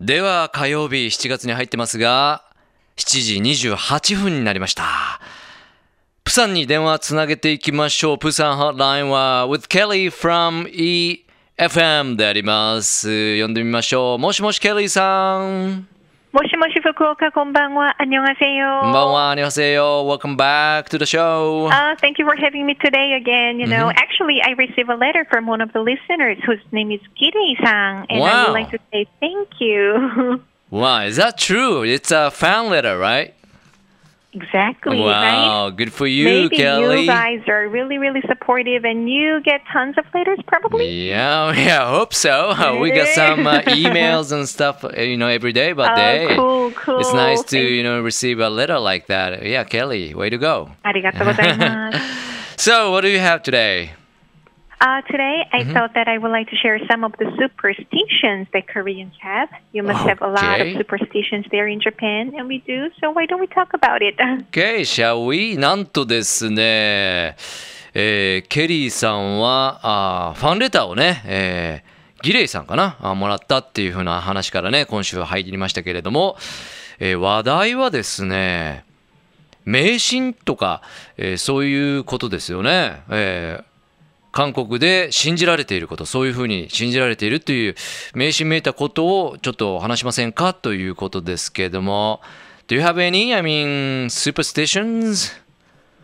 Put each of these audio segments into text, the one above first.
では火曜日7月に入ってますが、7時28分になりました。プサンに電話つなげていきましょう。プサンホットラインは with Kelly from EFM であります。呼んでみましょう。もしもしケリーさん。Moshi Moshi Fukuoka, konbanwa, annyeonghaseyo. Konbanwa, annyeonghaseyo. Welcome back to the show. Uh, thank you for having me today again. You know, mm-hmm. actually, I received a letter from one of the listeners whose name is Kirei-san, and wow. I would like to say thank you. wow, is that true? It's a fan letter, right? exactly, right? Wow, good for you, Maybe Kelly. you guys are really, really supportive, and you get tons of letters, probably. Yeah, yeah, I hope so. We got some uh, emails and stuff, uh, you know, every day. But Oh, hey, cool, cool. it's nice to Thank- you know receive a letter like that. Yeah, Kelly, way to go. ありがとうございます。 So, what do you have today? Uh, today, I Mm-hmm. thought that I would like to share some of the superstitions that Koreans have. You must have a lot of Okay. superstitions there in Japan, and we do. So why don't we talk about it? Okay, shall we? なんとですね、えーケリーさんはあーファンレターをね、えーギレイさんかなあもらったっていう風な話からね今週入りましたけれども、えー話題はですね迷信とか、えーそういうことですよね。えー韓国で信じられていることそういうふうに信じられているという迷信めいたことをちょっと話しませんか？ということですけれども Do you have any, I mean, superstitions?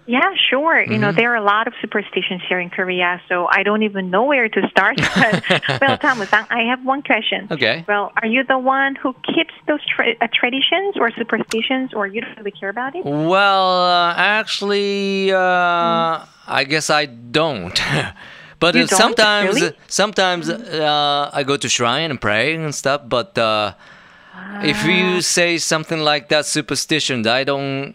Yeah, sure. You Mm-hmm. know, there are a lot of superstitions here in Korea, so I don't even know where to start. But, well, Thomas-san, I have one question. Okay. Well, are you the one who keeps those tra- uh, traditions or superstitions, or you don't really care about it? Well, uh, actually, uh, I guess I don't. but You don't? sometimes, Really? sometimes uh, I go to shrine and pray and stuff. But uh, if you say something like that superstition, I don't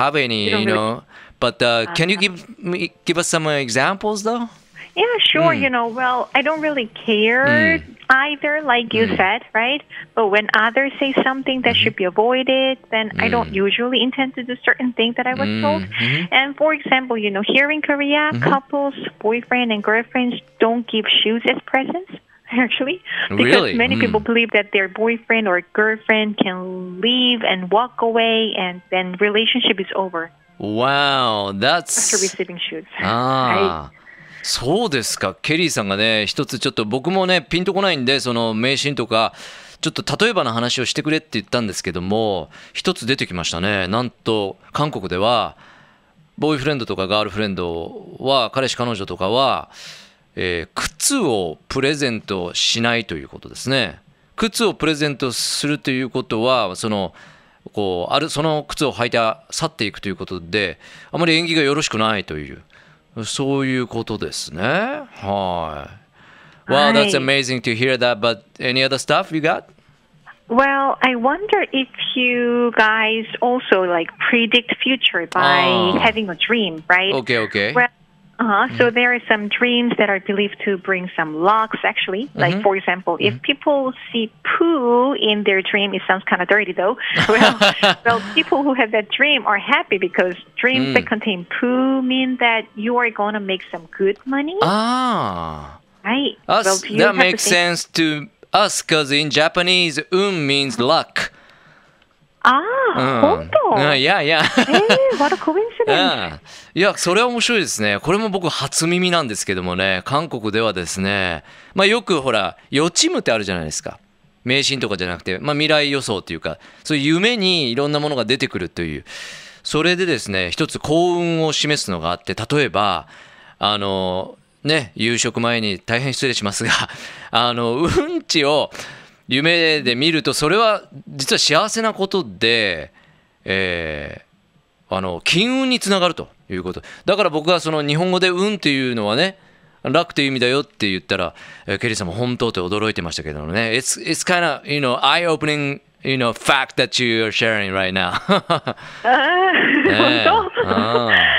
have any, Uh-huh. You you, don't really- know. But uh, can you give me give us some uh, examples though? Yeah, sure. Mm. You know, well, I don't really care either, like you said, right? But when others say something that should be avoided, then I don't usually intend to do certain things that I was told. And for example, you know, here in Korea, couples, boyfriend and girlfriends don't give shoes as presents. Actually, because Really? many Mm. people believe that their boyfriend or girlfriend can leave and walk away, and then relationship is over Wow, after that's receiving shoes. ああ、そうですか。ケリーさんがね、一つちょっと僕もね、ピンとこないんで、その迷信とか、ちょっと例えばの話をしてくれって言ったんですけども、一つ出てきましたね。なんと、韓国では、ボーイフレンドとかガールフレンドは、彼氏彼女とかは、えー靴をプレゼントしないということですね。靴をプレゼントするということは、その、こうあるその靴を履いて去っていくということであまり縁起がよろしくないというそういうことですねはい。Wow, that's はい amazing to hear that. But any other stuff you got? Well, I wonder if you guys also like predict future by Oh. having a dream, right? Okay, okay. Well, uh-huh. So there are some dreams that are believed to bring some lucks. Actually, like for example, if people see poo in their dream, it sounds kind of dirty though. Well, well, people who have that dream are happy because dreams that contain poo mean that you are going to make some good money, Ah, right? us, well, that makes same- sense to us because in Japanese, um means luck. Ah, うん本当？うんいやいや。えー、what a coincidence. うんいや、それは面白いですね。これも僕初耳なんですけどもね、韓国ではですね、まあよくほら、予知夢ってあるじゃないですか。迷信とかじゃなくて、まあ未来予想っていうか、そういう夢にいろんなものが出てくるという。それでですね、一つ幸運を示すのがあって、例えば、あの、ね、夕食前に大変失礼しますが、あの、うんちを夢で見ると、それは実は幸せなことで、えーあの金運につながるということ。だから僕がその日本語で「運」っていうのはね楽という意味だよって言ったら、えーケリーさんも本当って驚いてましたけどね。It's, it's kind of you know eye-opening you know fact that you are sharing right now. 本当？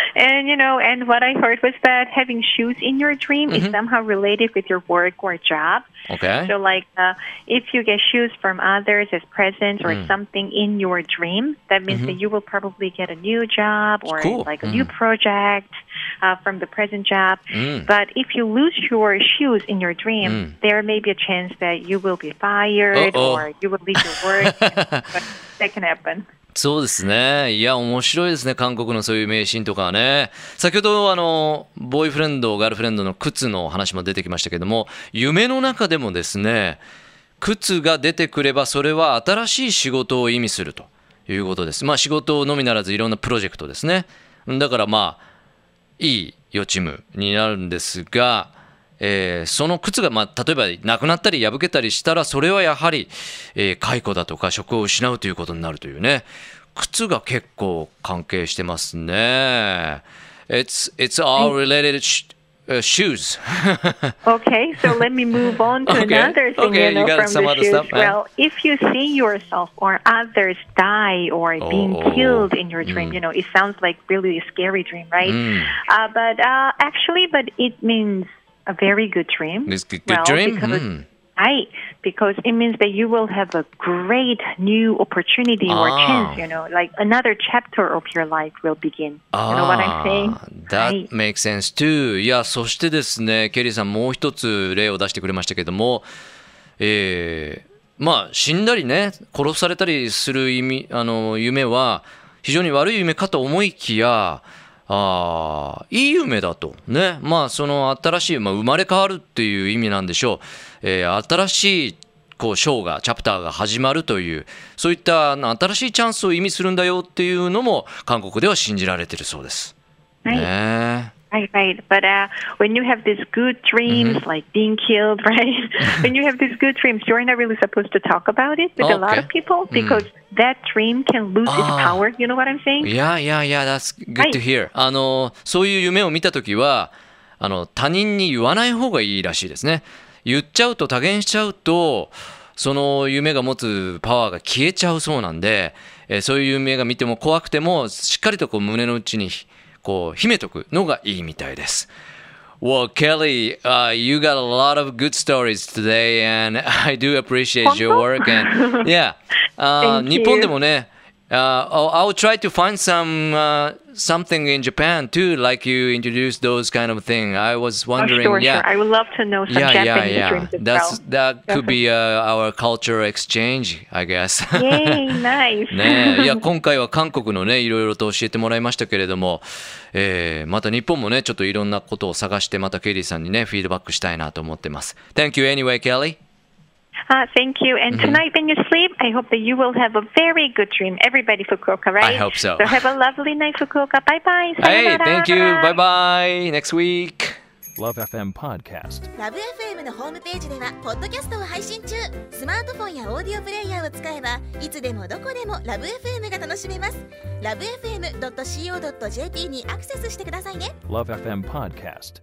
you know, and what I heard was that having shoes in your dream Mm-hmm. is somehow related with your work or job. Okay. So, like, uh, if you get shoes from others as presents or Mm. something in your dream, that means that you will probably get a new job or Mm-hmm. Cool. like a new project. uh, from the present job. Mm. But if you lose your shoes in your dream, there may be a chance that you will be fired Uh-oh. or you will leave your work. but that can happen. そうですね。いや、面白いですね。韓国のそういう迷信とかはね。先ほど、あの、ボーイフレンド、ガールフレンドの靴の話も出てきましたけども、夢の中でもですね、靴が出てくれば、それは新しい仕事を意味するということです。まあ、仕事のみならずいろんなプロジェクトですね。だからまあ、いい予知夢になるんですが、えーその靴が、まあ、例えばなくなったり破けたりしたらそれはやはり、えー解雇だとか職を失うということになるというね靴が結構関係してますね It's, it's all related uh, shoes Okay, so let me move on to Okay, another thing okay, you know, you from some the other shoes. stuff? Well, if you see yourself or others die or being Oh, oh, killed in your mm. dream, you know, it sounds like really a scary dream, right? Mm. Uh, but uh, actually, but it means a very good dream. It's good, good Well, dream because- Hmm. Right, because it means that you will have a great new opportunity or Ah. chance, you know, like another chapter of your life will begin. You know what I'm saying? あー That makes sense too. いや、そしてですね、ケリーさんもう一つ例を出してくれましたけども、えーまあ死んだりね、殺されたりする意味あの夢は非常に悪い夢かと思いきや、あーいい夢だと。ね。まあその新しい、まあ、生まれ変わるっていう意味なんでしょう。えー新しいこう章がチャプターが始まるというそういった新しいチャンスを意味するんだよっていうのも韓国では信じられてるそうです。Right. ね Right, right. But uh, when you have these good dreams, Mm-hmm. like being killed, right? when you have these good dreams, you're not really supposed to talk about it with a lot Okay. of people because that dream can lose its Ah. power. You know what I'm saying? いやいやいや、that's good to hear、あのそういう夢を見たときはあの他人に言わない方がいいらしいですね。言っちゃうと多言しちゃうとその夢が持つパワーが消えちゃうそうなんで、えーそういう夢が見ても怖くてもしっかりとこう胸の内にこう秘めとくのがいいみたいです。Well, Kelly, uh, you got a lot of good stories today, and I do appreciate your work. And yeah, uh, 日本.でもね、uh, I'll, try to find some uh, something in Japan too, like you introduced those kind of thing. I was Oh, wondering, sure, yeah. sure. I would love to know some yeah, yeah, Japanese yeah. as That's well. that could be uh, our cultural exchange, I guess. Yay, nice. ねえいや今回は韓国のねいろいろと教えてもらいましたけれども、えーまた日本もねちょっといろんなことを探してまたケリーさんにねフィードバックしたいなと思ってます。Thank you anyway, Kelly. Uh, thank you. And Mm-hmm. tonight when you sleep, I hope that you will have a very good dream. Everybody, Fukuoka, right? I hope so. So have a lovely night, Fukuoka. Bye bye. Hey, thank you. Bye bye. Next week. Love FM Podcast. ラブ f m のホームページではポッドキャストを配信中スマートフォンやオーディオプレイヤーを使えばいつでもどこでもラブ f m が楽しめますラブ FM.co.jp にアクセスしてくださいね Love FM Podcast.